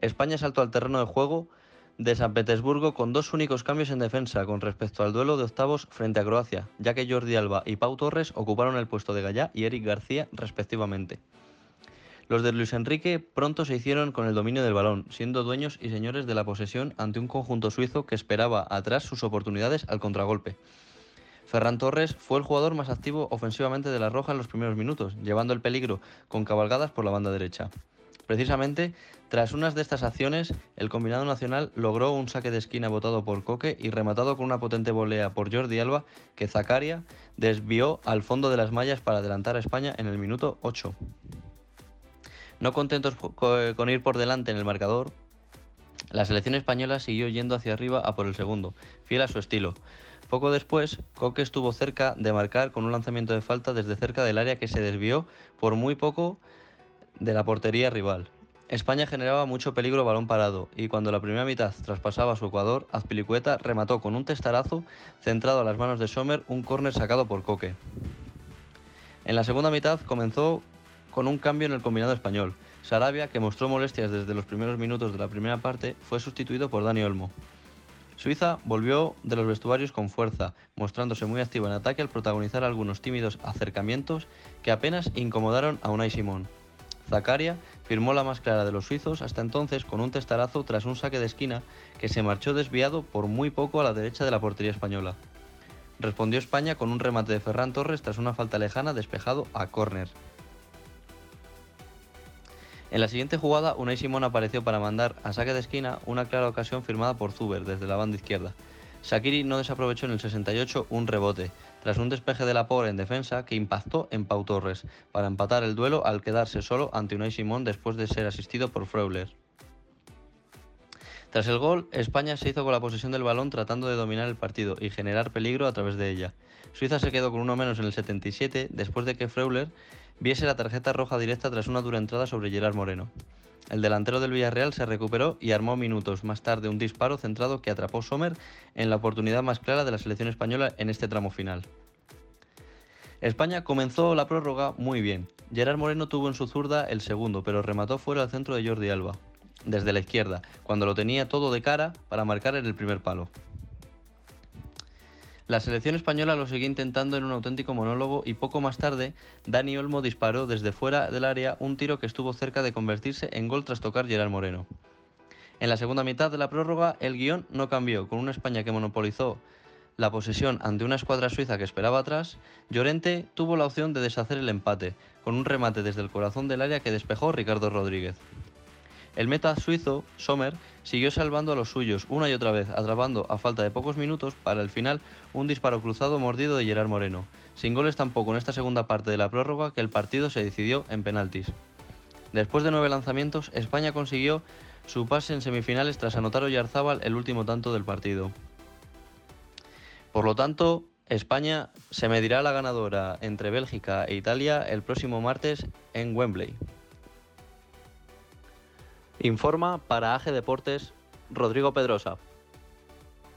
España saltó al terreno de juego de San Petersburgo con dos únicos cambios en defensa con respecto al duelo de octavos frente a Croacia, ya que Jordi Alba y Pau Torres ocuparon el puesto de Gallá y Eric García respectivamente. Los de Luis Enrique pronto se hicieron con el dominio del balón, siendo dueños y señores de la posesión ante un conjunto suizo que esperaba atrás sus oportunidades al contragolpe. Ferran Torres fue el jugador más activo ofensivamente de la Roja en los primeros minutos, llevando el peligro con cabalgadas por la banda derecha. Precisamente, tras unas de estas acciones, el combinado nacional logró un saque de esquina votado por Coque y rematado con una potente volea por Jordi Alba que Zacaria desvió al fondo de las mallas para adelantar a España en el minuto 8. No contentos con ir por delante en el marcador, la selección española siguió yendo hacia arriba a por el segundo, fiel a su estilo. Poco después, Coque estuvo cerca de marcar con un lanzamiento de falta desde cerca del área que se desvió por muy poco de la portería rival. España generaba mucho peligro balón parado y cuando la primera mitad traspasaba su Ecuador, Azpilicueta remató con un testarazo centrado a las manos de Sommer un córner sacado por Coque. En la segunda mitad comenzó con un cambio en el combinado español. Sarabia, que mostró molestias desde los primeros minutos de la primera parte, fue sustituido por Dani Olmo. Suiza volvió de los vestuarios con fuerza, mostrándose muy activo en ataque al protagonizar algunos tímidos acercamientos que apenas incomodaron a Unai Simón. Zacaria firmó la más clara de los suizos hasta entonces con un testarazo tras un saque de esquina que se marchó desviado por muy poco a la derecha de la portería española. Respondió España con un remate de Ferran Torres tras una falta lejana despejado a córner. En la siguiente jugada, Unai Simón apareció para mandar a saque de esquina una clara ocasión firmada por Zuber desde la banda izquierda. Shakiri no desaprovechó en el 68 un rebote, tras un despeje de la por en defensa que impactó en Pau Torres, para empatar el duelo al quedarse solo ante Unai Simón después de ser asistido por Freuler. Tras el gol, España se hizo con la posesión del balón tratando de dominar el partido y generar peligro a través de ella. Suiza se quedó con uno menos en el 77 después de que Freuler viese la tarjeta roja directa tras una dura entrada sobre Gerard Moreno. El delantero del Villarreal se recuperó y armó minutos más tarde un disparo centrado que atrapó Sommer en la oportunidad más clara de la selección española en este tramo final. España comenzó la prórroga muy bien. Gerard Moreno tuvo en su zurda el segundo, pero remató fuera al centro de Jordi Alba, desde la izquierda, cuando lo tenía todo de cara para marcar en el primer palo. La selección española lo siguió intentando en un auténtico monólogo y poco más tarde Dani Olmo disparó desde fuera del área un tiro que estuvo cerca de convertirse en gol tras tocar Gerard Moreno. En la segunda mitad de la prórroga el guion no cambió, con una España que monopolizó la posesión ante una escuadra suiza que esperaba atrás, Llorente tuvo la opción de deshacer el empate, con un remate desde el corazón del área que despejó Ricardo Rodríguez. El meta suizo, Sommer, siguió salvando a los suyos una y otra vez, atrapando a falta de pocos minutos para el final un disparo cruzado mordido de Gerard Moreno. Sin goles tampoco en esta segunda parte de la prórroga que el partido se decidió en penaltis. Después de nueve lanzamientos, España consiguió su pase en semifinales tras anotar Oyarzábal el último tanto del partido. Por lo tanto, España se medirá la ganadora entre Bélgica e Italia el próximo martes en Wembley. Informa para AG Deportes Rodrigo Pedrosa.